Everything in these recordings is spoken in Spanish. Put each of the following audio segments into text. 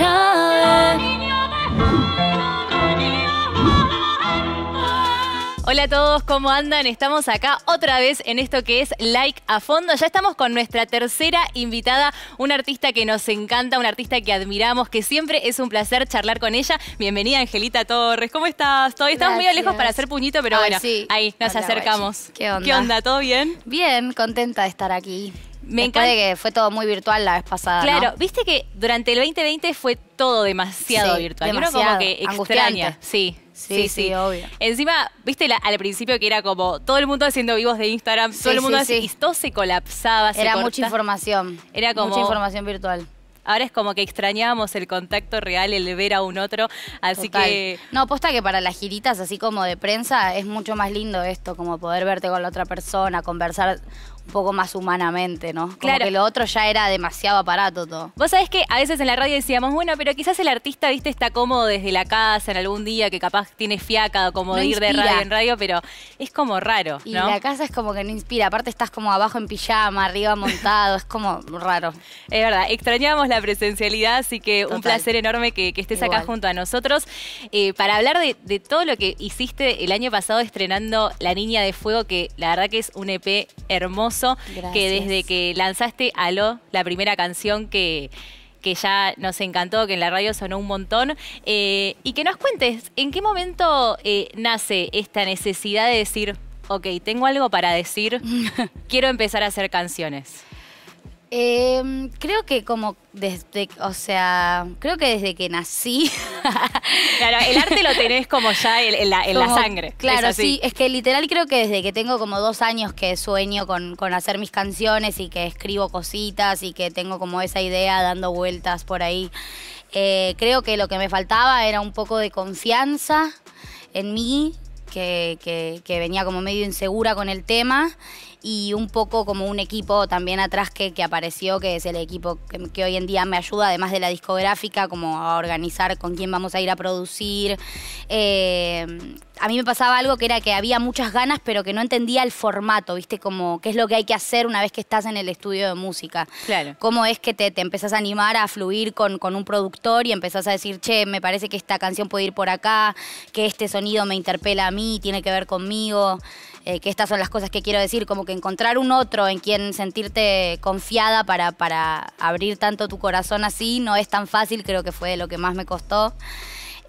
otra vez. Hola a todos, ¿cómo andan? Estamos acá otra vez en esto que es Like a Fondo. Ya estamos con nuestra tercera invitada, una artista que nos encanta, una artista que admiramos, que siempre es un placer charlar con ella. Bienvenida, Angelita Torres. ¿Cómo estás? Todavía estamos medio lejos para hacer puñito, pero Ay, bueno, sí. ahí nos Hola, acercamos. guachi. ¿Qué onda? ¿Qué onda? ¿Todo bien? Bien, contenta de estar aquí. Me Después encanta- de que fue todo muy virtual la vez pasada. Claro, ¿no? viste que durante el 2020 fue todo demasiado Sí, virtual. Y uno como demasiado. que extraña. Sí. Sí, sí, obvio. Encima, viste la- al principio que era como todo el mundo haciendo vivos de Instagram, Sí, todo el mundo sí. y todo se colapsaba. se Era mucha información. Era como- Mucha información virtual. Ahora es como que extrañábamos el contacto real, el ver a un otro. Así Total. que. No, posta que para las giritas, así como de prensa, es mucho más lindo esto, como poder verte con la otra persona, conversar un poco más humanamente, ¿no? Como Claro. que lo otro ya era demasiado aparato todo. Vos sabés que a veces en la radio decíamos, bueno, pero quizás el artista, viste, está cómodo desde la casa en algún día, que capaz tiene fiaca, como No de ir de radio en radio, pero es como raro, Y ¿no? la casa es como que no inspira. Aparte estás como abajo en pijama, arriba montado, es como raro. Es verdad, extrañábamos la presencialidad, así que un placer enorme que, que estés acá junto a nosotros eh, para hablar de, de todo lo que hiciste el año pasado estrenando La Niña de Fuego, que la verdad que es un EP hermoso, que Gracias. desde que lanzaste Aló, la primera canción que que ya nos encantó, que en la radio sonó un montón, eh, y que nos cuentes en qué momento eh, nace esta necesidad de decir, ok, tengo algo para decir, quiero empezar a hacer canciones. Eh, creo que como desde, o sea, creo que desde que nací. Claro, el arte lo tenés como ya en, en la, en la como- sangre. Claro, es sí, es que literal creo que desde que tengo como dos años que sueño con, con hacer mis canciones y que escribo cositas y que tengo como esa idea dando vueltas por ahí. Eh, creo que lo que me faltaba era un poco de confianza en mí, que, que- que venía como medio insegura con el tema y un poco como un equipo también atrás que, que apareció, que es el equipo que, que hoy en día me ayuda, además de la discográfica, como a organizar con quién vamos a ir a producir. Eh, a mí me pasaba algo que era que había muchas ganas, pero que no entendía el formato, ¿viste? Como qué es lo que hay que hacer una vez que estás en el estudio de música. Claro. ¿Cómo es que te, te empezás a animar a fluir con, con un productor y empezás a decir, che, me parece que esta canción puede ir por acá, que este sonido me interpela a mí, tiene que ver conmigo, eh, que estas son las cosas que quiero decir, como que encontrar un otro en quien sentirte confiada para, para abrir tanto tu corazón así no es tan fácil, creo que fue lo que más me costó.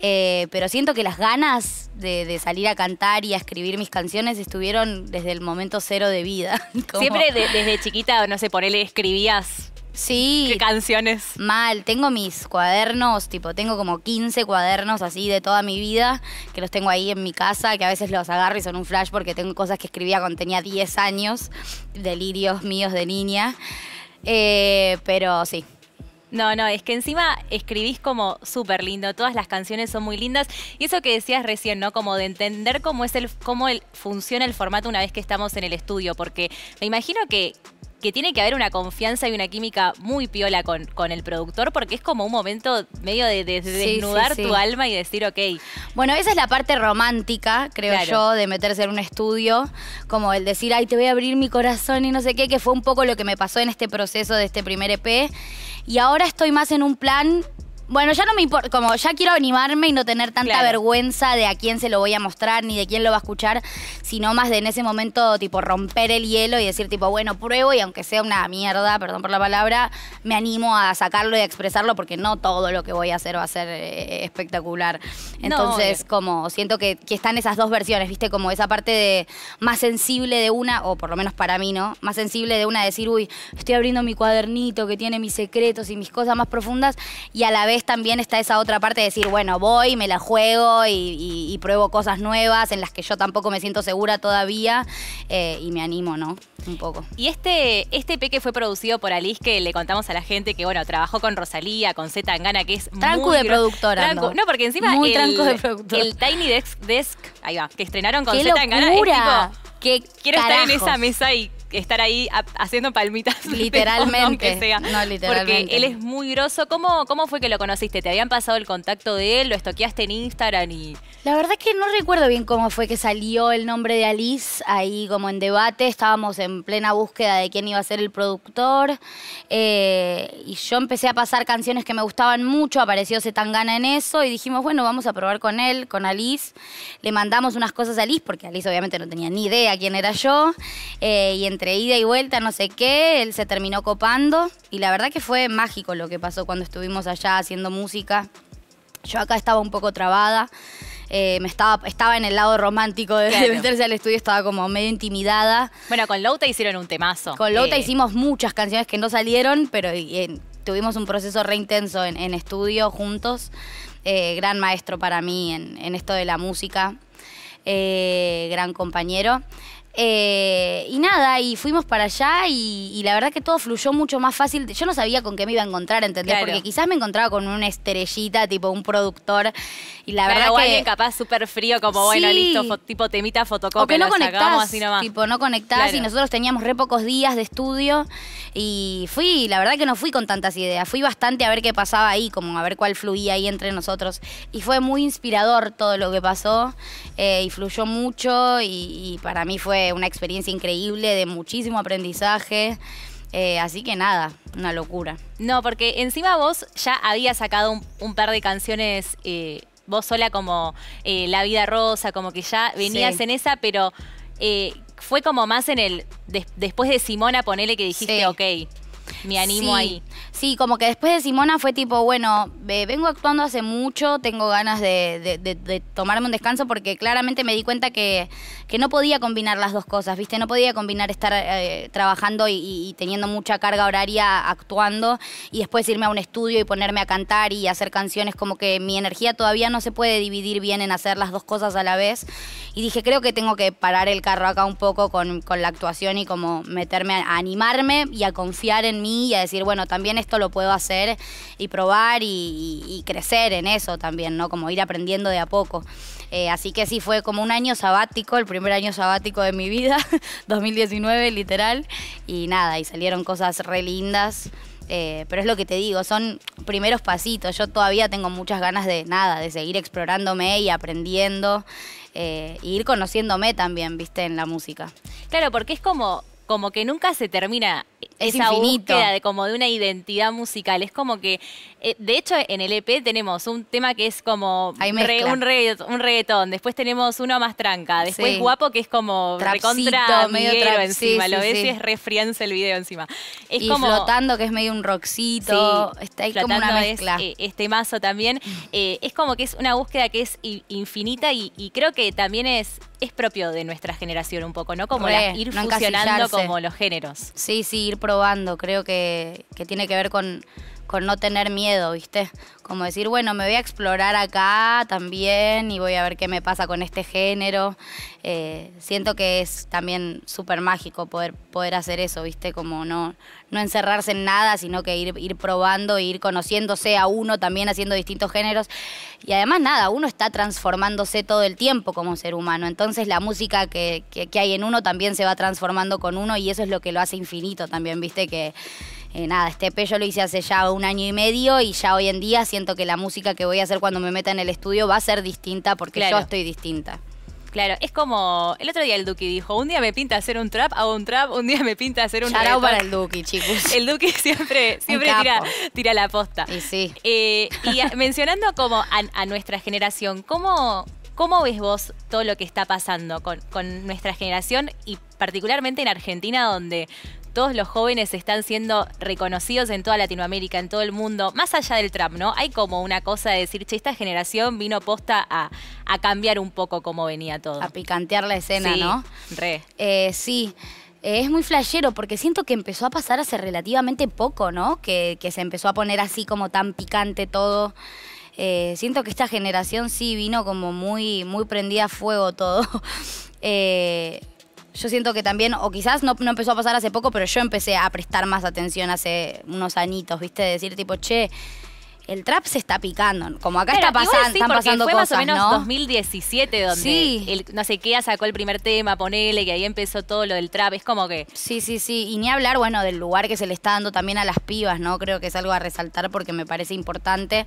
Eh, pero siento que las ganas de, salir a cantar y a escribir mis canciones estuvieron desde el momento cero de vida. Siempre de- desde chiquita, no sé, por él escribías Sí, qué canciones. Mal, tengo mis cuadernos, tipo, tengo como 15 cuadernos así de toda mi vida, que los tengo ahí en mi casa, que a veces los agarro y son un flash porque tengo cosas que escribía cuando tenía 10 años, delirios míos de niña. Eh, pero sí, No, no, es que encima escribís como súper lindo, todas las canciones son muy lindas. Y eso que decías recién, ¿no? Como de entender cómo es el, cómo el, funciona el formato una vez que estamos en el estudio. Porque me imagino que, que tiene que haber una confianza y una química muy piola con, con el productor, porque es como un momento medio de, de- de Sí, desnudar sí, sí. tu alma y decir, ok, Bueno, esa es la parte romántica, creo Claro. yo, de meterse en un estudio, como el decir, ay, te voy a abrir mi corazón y no sé qué, que fue un poco lo que me pasó en este proceso de este primer EP. Y ahora estoy más en un plan, bueno, ya no me importa, como ya quiero animarme y no tener tanta Claro. vergüenza de a quién se lo voy a mostrar ni de quién lo va a escuchar, sino más de en ese momento, tipo, romper el hielo y decir, tipo, bueno, pruebo y aunque sea una mierda, perdón por la palabra, me animo a sacarlo y a expresarlo porque no todo lo que voy a hacer va a ser eh, espectacular. Entonces, como siento que, que están esas dos versiones, ¿viste? Como esa parte de más sensible de una, o por lo menos para mí, ¿no? Más sensible de una decir, uy, estoy abriendo mi cuadernito que tiene mis secretos y mis cosas más profundas, y a la vez también está esa otra parte de decir, bueno, voy, me la juego y, y- y pruebo cosas nuevas en las que yo tampoco me siento segura todavía eh, y me animo, ¿no? Un poco. Y este, este EP que fue producido por Alice, que le contamos a la gente que, bueno, trabajó con Rosalía, con Z Tangana, que es Tranco muy de productora Tranco. No, porque encima Muy el, tranco de productora. el Tiny Desk, Desk, ahí va, que estrenaron con ¡Qué Z Tangana, es tipo, ¡Qué quiero estar en esa mesa y estar ahí haciendo palmitas. Literalmente. sea, no, literalmente. Porque él es muy groso. ¿Cómo, ¿Cómo fue que lo conociste? ¿Te habían pasado el contacto de él? ¿Lo estoqueaste en Instagram? y La verdad es que no recuerdo bien cómo fue que salió el nombre de Alice ahí como en debate. Estábamos en plena búsqueda de quién iba a ser el productor. Eh, y yo empecé a pasar canciones que me gustaban mucho. Apareció Zetangana en eso y dijimos, bueno, vamos a probar con él, con Alice. Le mandamos unas cosas a Alice porque Alice obviamente no tenía ni idea quién era yo. Eh, y entre ida y vuelta, no sé qué, él se terminó copando. Y la verdad que fue mágico lo que pasó cuando estuvimos allá haciendo música. Yo acá estaba un poco trabada. Eh, me estaba, estaba en el lado romántico de, meterse al estudio, estaba como medio intimidada. Bueno, con Louta hicieron un temazo. Con Louta eh, hicimos muchas canciones que no salieron, pero tuvimos un proceso re intenso en, estudio juntos. gran maestro para mí en, en, esto de la música, gran compañero. Eh, y nada, y fuimos para allá y, la verdad que todo fluyó mucho más fácil. Yo no sabía con qué me iba a encontrar, ¿entendés? Porque quizás me encontraba con una estrellita, tipo un productor. Y la verdad que. alguien capaz súper frío, como bueno, listo, tipo temita fotocopia. O que no conectás, así nomás. Tipo, no conectás y nosotros teníamos re pocos días de estudio. Y fui, la verdad que no fui con tantas ideas. Fui bastante a ver qué pasaba ahí, como a ver cuál fluía ahí entre nosotros. Y fue muy inspirador todo lo que pasó. Eh, y fluyó mucho y para mí fue una experiencia increíble de muchísimo aprendizaje. Eh, así que nada, una locura. No, porque encima vos ya habías sacado un, par de canciones, eh, vos sola como eh, La Vida Rosa, como que ya venías en esa, pero fue como más en el, después de Simona, ponele que dijiste, ok, me animo ahí. Sí, como que después de Simona fue tipo, bueno, vengo actuando hace mucho, tengo ganas de, tomarme un descanso porque claramente me di cuenta que, que, no podía combinar las dos cosas, ¿viste? No podía combinar estar eh, trabajando y, teniendo mucha carga horaria actuando y después irme a un estudio y ponerme a cantar y hacer canciones, como que mi energía todavía no se puede dividir bien en hacer las dos cosas a la vez. Y dije, creo que tengo que parar el carro acá un poco con, con la actuación y como meterme a animarme y a confiar en mí y a decir, bueno, también esto lo puedo hacer y probar y, crecer en eso también, ¿no? Como ir aprendiendo de a poco. Eh, así que sí, fue como un año sabático, el primer año sabático de mi vida, 2019 literal, y nada, y salieron cosas re lindas. Eh, pero es lo que te digo, son primeros pasitos. Yo todavía tengo muchas ganas de nada, de seguir explorándome y aprendiendo, eh, e ir conociéndome también, viste, en la música. Claro, porque es como, como que nunca se termina esa búsqueda de como de una identidad musical. Es como que, eh, de hecho, en el EP tenemos un tema que es como un, reggaetón, después tenemos uno más tranca, después guapo que es como recontra medio encima, lo ves y es re el video encima. Es y como, flotando que es medio un rockcito, está ahí como una mezcla. Eh, este mazo también, eh, es como que es una búsqueda que es infinita y, creo que también es, es propio de nuestra generación un poco, ¿no? Como ir fusionando como los géneros. Sí, sí, ir probando. Creo que, que tiene que ver con, con no tener miedo, ¿viste? Como decir, bueno, me voy a explorar acá también y voy a ver qué me pasa con este género. Eh, siento que es también súper mágico poder, poder hacer eso, ¿viste? Como no, no encerrarse en nada, sino que ir, ir probando, ir conociéndose a uno también haciendo distintos géneros. Y además, nada, uno está transformándose todo el tiempo como ser humano. Entonces, la música que, que, que hay en uno también se va transformando con uno y eso es lo que lo hace infinito también, ¿viste? Que eh, nada, este EP yo lo hice hace ya un año y medio y ya hoy en día siento que la música que voy a hacer cuando me meta en el estudio va a ser distinta porque yo estoy distinta. Claro, es como el otro día el Duki dijo, un día me pinta hacer un trap, hago un trap, un día me pinta hacer un trap. para el Duki, chicos. El Duki siempre, siempre tira, la posta. Y sí. Eh, y mencionando como a, nuestra generación, ¿cómo, ¿cómo ves vos todo lo que está pasando con, con nuestra generación y particularmente en Argentina donde todos los jóvenes están siendo reconocidos en toda Latinoamérica, en todo el mundo, más allá del trap, ¿no? Hay como una cosa de decir, che, esta generación vino posta a, cambiar un poco cómo venía todo. A picantear la escena, ¿no? Re. Eh, sí. Eh, es muy flashero porque siento que empezó a pasar hace relativamente poco, ¿no? Que, se empezó a poner así como tan picante todo. Eh, siento que esta generación sí vino como muy, muy prendida a fuego todo. eh, yo siento que también, o quizás no, empezó a pasar hace poco, pero yo empecé a prestar más atención hace unos añitos, ¿viste? De decir tipo, che, el trap se está picando. Como acá está pasando, están pasando fue cosas, más o menos ¿no? 2017 donde Sí. el, no sé qué sacó el primer tema, ponele, que ahí empezó todo lo del trap. Es como que Sí, sí, sí. Y ni hablar, bueno, del lugar que se le está dando también a las pibas, ¿no? Creo que es algo a resaltar porque me parece importante.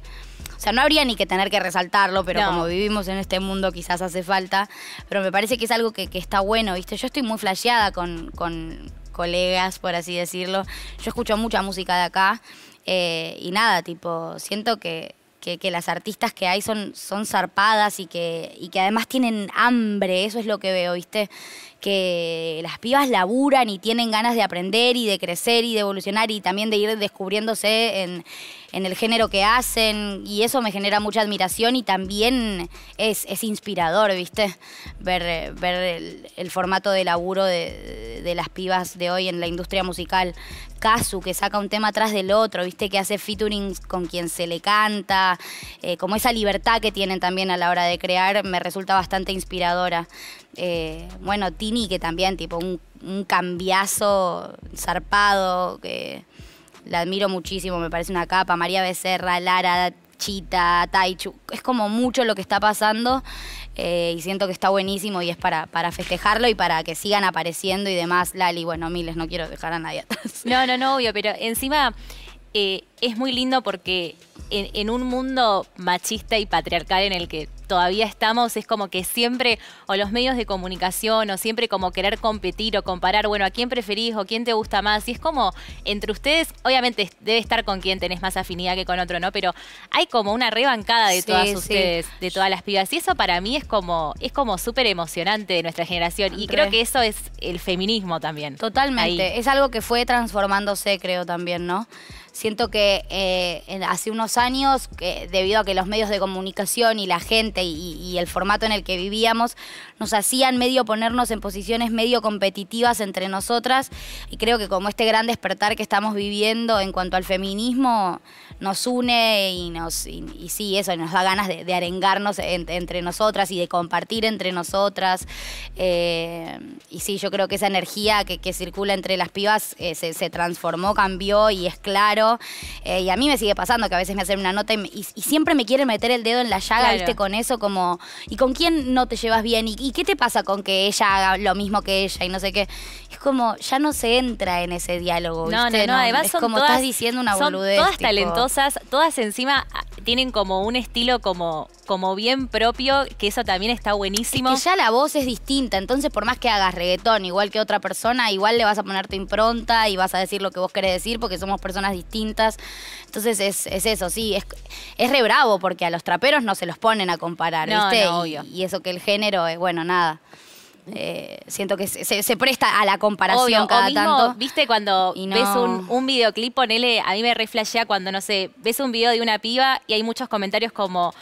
O sea, no habría ni que tener que resaltarlo, pero No. como vivimos en este mundo quizás hace falta. Pero me parece que es algo que, que está bueno, ¿viste? Yo estoy muy flasheada con, con colegas, por así decirlo. Yo escucho mucha música de acá. Eh, y nada, tipo, siento que, que, las artistas que hay son, son zarpadas y que, y que además tienen hambre, eso es lo que veo, ¿viste? Que las pibas laburan y tienen ganas de aprender y de crecer y de evolucionar y también de ir descubriéndose en, en el género que hacen y eso me genera mucha admiración y también es, es inspirador, ¿viste? Ver, ver el, formato de laburo de, las pibas de hoy en la industria musical. Kazu, que saca un tema atrás del otro, ¿viste? Que hace featuring con quien se le canta, eh, como esa libertad que tienen también a la hora de crear, me resulta bastante inspiradora. Eh, bueno, Tini, que también, tipo, un cambiazo zarpado, que la admiro muchísimo, me parece una capa. María Becerra, Lara, Chita, Taichu, es como mucho lo que está pasando eh, y siento que está buenísimo y es para, para festejarlo y para que sigan apareciendo y demás. Lali, bueno, miles, no quiero dejar a nadie atrás. No, no, no, obvio, pero encima eh, es muy lindo porque en, en un mundo machista y patriarcal en el que todavía estamos, es como que siempre, o los medios de comunicación, o siempre como querer competir o comparar, bueno, a quién preferís o quién te gusta más. Y es como, entre ustedes, obviamente debe estar con quien tenés más afinidad que con otro, ¿no? Pero hay como una rebancada de Sí, todas sí. ustedes, de todas las pibas. Y eso para mí es como, es como súper emocionante de nuestra generación. Y Re. creo que eso es el feminismo también. Totalmente. Ahí. Es algo que fue transformándose, creo también, ¿no? Siento que eh, hace unos años, debido a que los medios de comunicación y la gente y, el formato en el que vivíamos nos hacían medio ponernos en posiciones medio competitivas entre nosotras, y creo que como este gran despertar que estamos viviendo en cuanto al feminismo nos une y nos y, sí, eso, nos da ganas de, de arengarnos en- entre nosotras y de compartir entre nosotras. Eh, y sí, yo creo que esa energía que, circula entre las pibas eh, se transformó, cambió y es claro. Eh, y a mí me sigue pasando que a veces me hacen una nota y, me- y- y siempre me quieren meter el dedo en la llaga, Claro. ¿viste? Con eso como, ¿y con quién no te llevas bien? ¿Y, y qué te pasa con que ella haga lo mismo que ella? Y no sé qué. Es como, ya no se entra en ese diálogo, No, ¿viste? no, no, además es son como todas, estás diciendo una son boludez. todas tipo. talentosas, todas encima ah, tienen como un estilo como, como bien propio, que eso también está buenísimo. Es que ya la voz es distinta, entonces por más que hagas reggaetón igual que otra persona, igual le vas a poner tu impronta y vas a decir lo que vos querés decir porque somos personas distintas. Entonces es, es eso, sí, es, es re bravo porque a los traperos no se los ponen a comparar, No, ¿viste? no, Y- obvio. y, eso que el género es, bueno, nada. Eh, siento que se, se- se presta a la comparación Obvio, cada o mismo, tanto. viste, cuando Y no- ves un, un videoclip, ponele, a mí me reflashea cuando, no sé, ves un video de una piba y hay muchos comentarios como,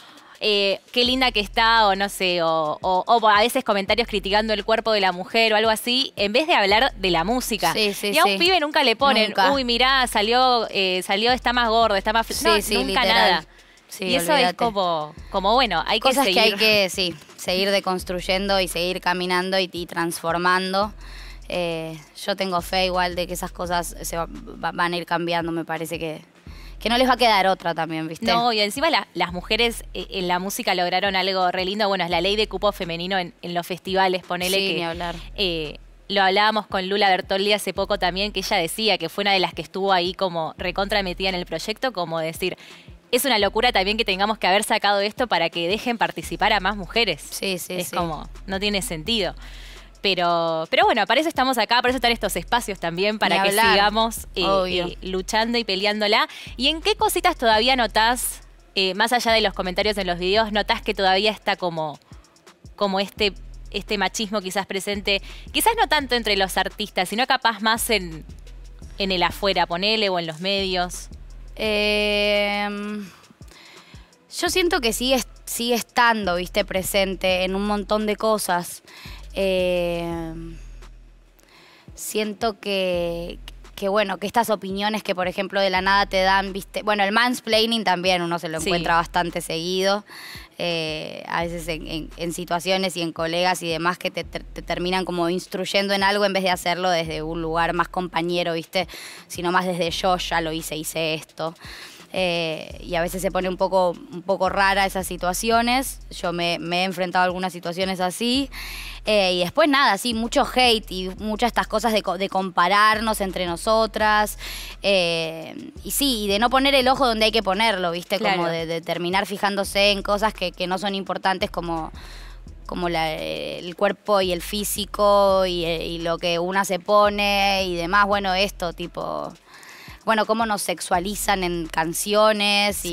eh, qué linda que está, o no sé, o, o- o a veces comentarios criticando el cuerpo de la mujer o algo así, en vez de hablar de la música. Sí, sí, y a un sí. pibe nunca le ponen, Nunca. uy, mirá, salió, eh, salió, está más gordo, está más... fl-". Sí, no, sí, nunca literal. nada. Sí, y eso es como, como, bueno, hay que Cosas seguir. que hay que, sí, seguir deconstruyendo y seguir caminando y, y transformando. Eh, yo tengo fe igual de que esas cosas se va- va- van a ir cambiando, me parece que, que no les va a quedar otra también, ¿viste? No, y encima la- las mujeres eh, en la música lograron algo re lindo. Bueno, es la ley de cupo femenino en, en los festivales, ponele Sí, que. ni hablar. eh, lo hablábamos con Lula Bertoldi hace poco también, que ella decía que fue una de las que estuvo ahí como recontra metida en el proyecto, como decir, es una locura también que tengamos que haber sacado esto para que dejen participar a más mujeres. Sí, sí, es sí. como, no tiene sentido. Pero, pero bueno, para eso estamos acá, por eso están estos espacios también, para Ni que hablar. sigamos eh, eh, luchando y peleándola. ¿Y en qué cositas todavía notás, eh, más allá de los comentarios en los videos, notás que todavía está como, como este, este machismo quizás presente? Quizás no tanto entre los artistas, sino capaz más en, en el afuera, ponele, o en los medios. Eh, yo siento que sigue, sigue estando, viste, presente en un montón de cosas. Eh, siento que, que, bueno, que estas opiniones que, por ejemplo, de la nada te dan, viste, bueno, el mansplaining también uno se lo Sí. encuentra bastante seguido. eh, a veces en, en- en situaciones y en colegas y demás que te, te- te terminan como instruyendo en algo en vez de hacerlo desde un lugar más compañero, ¿viste? Sino más desde yo ya lo hice, hice esto. Eh, y a veces se pone un poco, un poco rara esas situaciones. Yo me, me he enfrentado a algunas situaciones así. Eh, y después nada, sí, mucho hate y muchas estas cosas de, de compararnos entre nosotras. eh, y sí, y de no poner el ojo donde hay que ponerlo, ¿viste? Como de, de terminar fijándose en cosas que, que no son importantes como como la- el cuerpo y el físico y, y lo que una se pone y demás, bueno, esto tipo, bueno, cómo nos sexualizan en canciones Sí.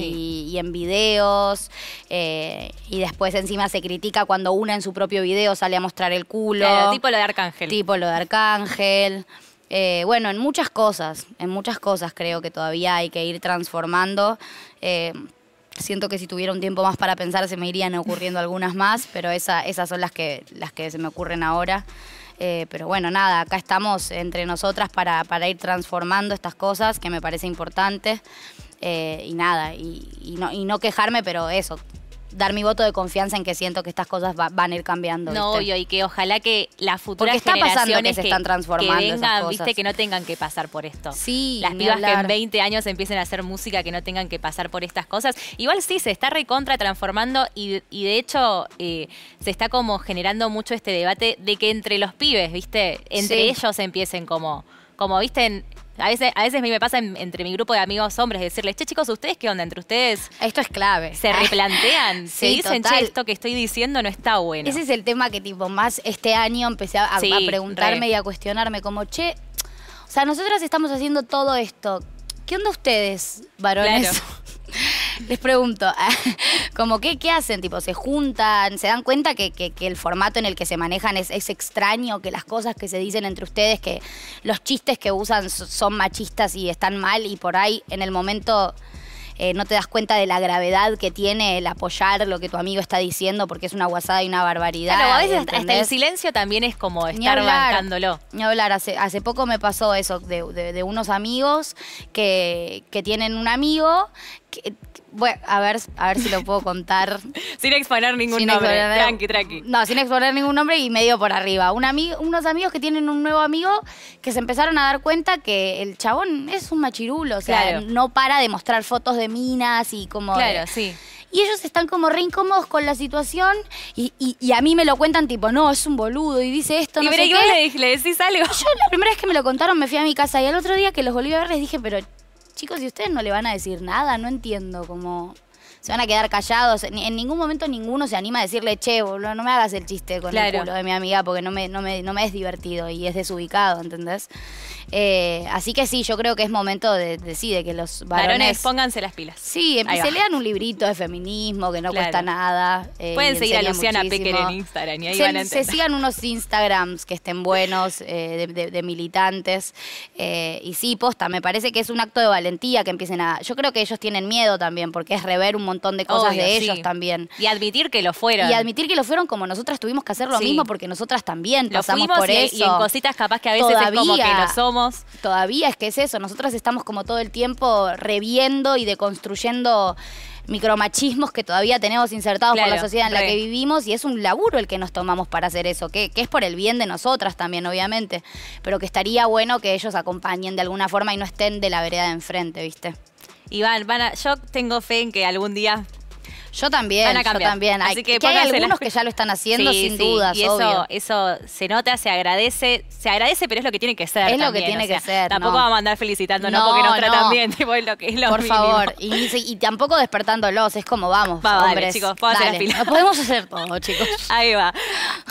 y, y en videos, eh, y después encima se critica cuando una en su propio video sale a mostrar el culo. Claro, tipo lo de Arcángel. Tipo lo de Arcángel. Eh, bueno, en muchas cosas, en muchas cosas creo que todavía hay que ir transformando. Eh, siento que si tuviera un tiempo más para pensar se me irían ocurriendo algunas más, pero esa, esas son las que, las que se me ocurren ahora. Eh, pero bueno, nada, acá estamos entre nosotras para, para ir transformando estas cosas que me parece importante. Eh, y nada, y, no, y no quejarme, pero eso, dar mi voto de confianza en que siento que estas cosas va- van a ir cambiando. No, ¿viste? obvio, y que ojalá que las futuras Porque está pasando que se están transformando que esas vengan, cosas. viste, que no tengan que pasar por esto. Sí, Las pibas que en hablar. 20 años empiecen a hacer música que no tengan que pasar por estas cosas. Igual sí, se está recontra transformando y, y de hecho eh, se está como generando mucho este debate de que entre los pibes, viste, entre Sí. ellos empiecen como, como viste, a veces, a veces a mí me pasa en- entre mi grupo de amigos hombres decirles, che chicos, ¿ustedes qué onda? Entre ustedes Esto es clave. se replantean, se Sí, dicen, total. che, esto que estoy diciendo no está bueno. Ese es el tema que tipo más este año empecé a, a- Sí, a preguntarme re. y a cuestionarme como, che, o sea, nosotras estamos haciendo todo esto. ¿Qué onda ustedes, varones? Claro. Les pregunto, como qué, qué hacen, tipo, se juntan, se dan cuenta que, que- que el formato en el que se manejan es, es extraño, que las cosas que se dicen entre ustedes, que los chistes que usan so- son machistas y están mal y por ahí en el momento eh, no te das cuenta de la gravedad que tiene el apoyar lo que tu amigo está diciendo porque es una guasada y una barbaridad. Claro, a veces hasta, hasta el silencio también es como Ni estar hablar. bancándolo. Ni hablar, hace, hace poco me pasó eso de, de- de unos amigos que, que tienen un amigo. Que, bueno, a ver, a ver si lo puedo contar. Sin exponer ningún Sin nombre. exponer- Tranqui, tranqui. No, sin exponer ningún nombre y medio por arriba. Un amigo, unos amigos que tienen un nuevo amigo que se empezaron a dar cuenta que el chabón es un machirulo. O sea, Claro. no para de mostrar fotos de minas y como. de- Claro, sí. y ellos están como re incómodos con la situación y, y- y a mí me lo cuentan tipo, no, es un boludo y dice esto, y no sé ¿y qué. le, le decís algo? Yo la primera vez que me lo contaron me fui a mi casa y el otro día que los volví a ver les dije, pero chicos, si ustedes no le van a decir nada, no entiendo cómo... Se van a quedar callados. En ningún momento ninguno se anima a decirle, che, boludo, no me hagas el chiste con Claro. el culo de mi amiga porque no me, no, me, no me es divertido y es desubicado, ¿entendés? Eh, así que sí, yo creo que es momento de, de sí, de que los Varones, varones... pónganse las pilas. Sí, se lean un librito de feminismo que no Claro. cuesta nada. eh, Pueden seguir a Luciana. Pecker en Instagram y ahí se, van a se entender. sigan unos Instagrams que estén buenos eh, de, de- de militantes. eh, y sí, posta, me parece que es un acto de valentía que empiecen a. Yo creo que ellos tienen miedo también, porque es rever un montón de cosas Obvio, de sí. ellos también. Y admitir que lo fueron. Y admitir que lo fueron como nosotras tuvimos que hacer lo Sí. mismo, porque nosotras también lo pasamos por y, eso. y en cositas capaz que a veces es como que Todavía. lo somos. Todavía es que es eso, nosotras estamos como todo el tiempo reviendo y deconstruyendo micromachismos que todavía tenemos insertados por la Claro, sociedad en la re. que vivimos y es un laburo el que nos tomamos para hacer eso, que, que es por el bien de nosotras también, obviamente, pero que estaría bueno que ellos acompañen de alguna forma y no estén de la vereda de enfrente, ¿viste? Van a, yo tengo fe en que algún día Yo también, Van a yo también. Así que que hay algunos que ya lo están haciendo Sí, sin sí, dudas, Y eso, obvio. eso se nota, se agradece, se agradece, pero es lo que tiene que ser. Es lo que tiene o sea, que ser, Tampoco no. vamos a andar felicitando, no, porque nos tratan no. bien, tipo, es lo que es lo Por mínimo. favor, y, tampoco despertándolos, es como vamos, Va, hombres. chicos, podemos hacer todo, chicos. Ahí va.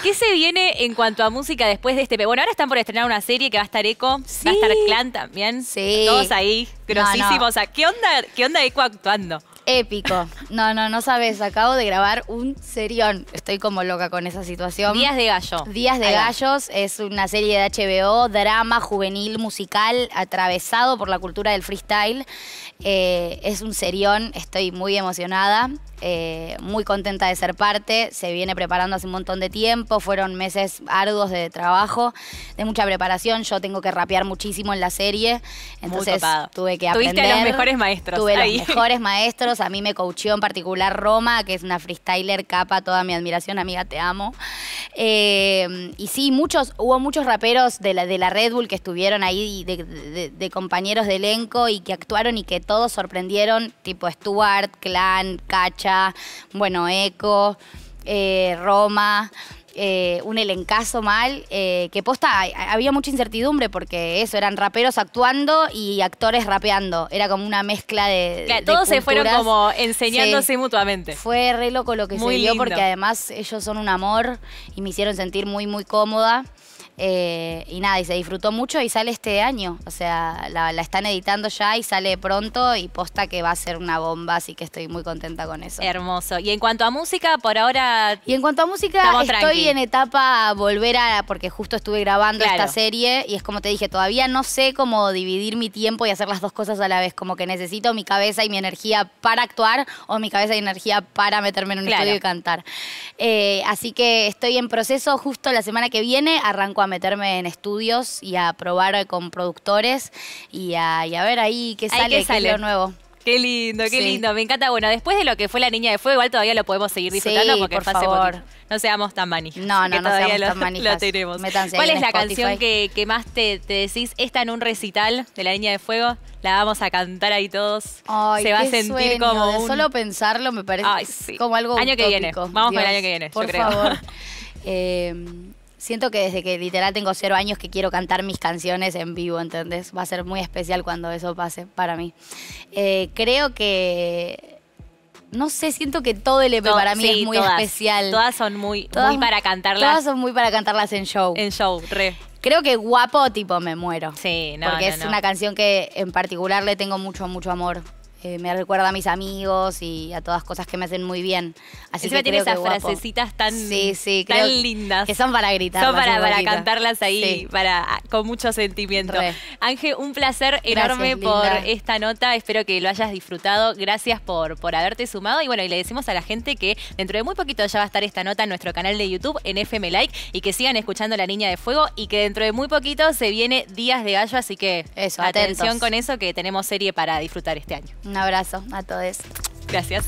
¿Qué se viene en cuanto a música después de este? Bueno, ahora están por estrenar una serie que va a estar Eco, va a estar Clan también. Sí. Todos ahí, grosísimos. no. O sea, ¿qué onda, qué onda Eco actuando? Épico. No, no, no sabes. Acabo de grabar un serión. Estoy como loca con esa situación. Días de gallo. Días de. Gallos es una serie de HBO, drama juvenil musical atravesado por la cultura del freestyle. Eh, es un serión, estoy muy emocionada. Eh, muy contenta de ser parte, se viene preparando hace un montón de tiempo, fueron meses arduos de trabajo, de mucha preparación, yo tengo que rapear muchísimo en la serie, entonces tuve que aprender. Tuviste a los mejores maestros. Tuve los mejores maestros, a mí me coacheó en particular Roma, que es una freestyler capa, toda mi admiración, amiga, te amo. Eh, y sí, muchos, hubo muchos raperos de la, de la Red Bull que estuvieron ahí, de, de compañeros de elenco y que actuaron y que todos sorprendieron, tipo Stuart, Clan, Cacha, bueno, Eco, eh, Roma. Eh, un elencazo mal, eh, que posta, había mucha incertidumbre porque eso, eran raperos actuando y actores rapeando. Era como una mezcla de. todos se fueron como enseñándose mutuamente. Fue re loco lo que se dio porque además ellos son un amor y me hicieron sentir muy, muy cómoda. Eh, y nada, y se disfrutó mucho y sale este año. O sea, la, están editando ya y sale pronto y posta que va a ser una bomba, así que estoy muy contenta con eso. Hermoso. Y en cuanto a música, por ahora. Y en cuanto a música, estoy en etapa volver a. porque justo estuve grabando esta serie y es como te dije, todavía no sé cómo dividir mi tiempo y hacer las dos cosas a la vez. Como que necesito mi cabeza y mi energía para actuar o mi cabeza y energía para meterme en un estudio y cantar. Eh, así que estoy en proceso justo la semana que viene, arranco a meterme en estudios y a probar con productores y a, ver ahí qué sale, qué, lo nuevo. Qué lindo, qué lindo. Me encanta. Bueno, después de lo que fue la niña de fuego, igual todavía lo podemos seguir disfrutando porque por favor. No seamos tan manijas. No, no, no seamos tan manijas. Lo tenemos. ¿Cuál es la canción que, más te, decís? Esta en un recital de la niña de fuego. La vamos a cantar ahí todos. Se va a sentir como. Solo pensarlo me parece como algo. Año que viene. Vamos con el año que viene, por yo creo. Favor. eh, siento que desde que literal tengo cero años que quiero cantar mis canciones en vivo, ¿entendés? Va a ser muy especial cuando eso pase para mí. Eh, creo que... No sé, siento que todo el EP para mí es muy especial. Todas son muy, muy para cantarlas. Todas son muy para cantarlas en show. En show, re. Creo que guapo, tipo, me muero. Sí, no. Porque es una canción que en particular le tengo mucho, mucho amor. Eh, me recuerda a mis amigos y a todas cosas que me hacen muy bien. Así que tiene esas frasecitas tan, tan lindas. Que son para gritar. Son para, para cantarlas ahí para, con mucho sentimiento. Ángel, un placer enorme por esta nota. Espero que lo hayas disfrutado. Gracias por, por haberte sumado. Y bueno, y le decimos a la gente que dentro de muy poquito ya va a estar esta nota en nuestro canal de YouTube, en FM Like, y que sigan escuchando La Niña de Fuego y que dentro de muy poquito se viene Días de Gallo, así que atención con eso que tenemos serie para disfrutar este año. Abrazo a todos. Gracias.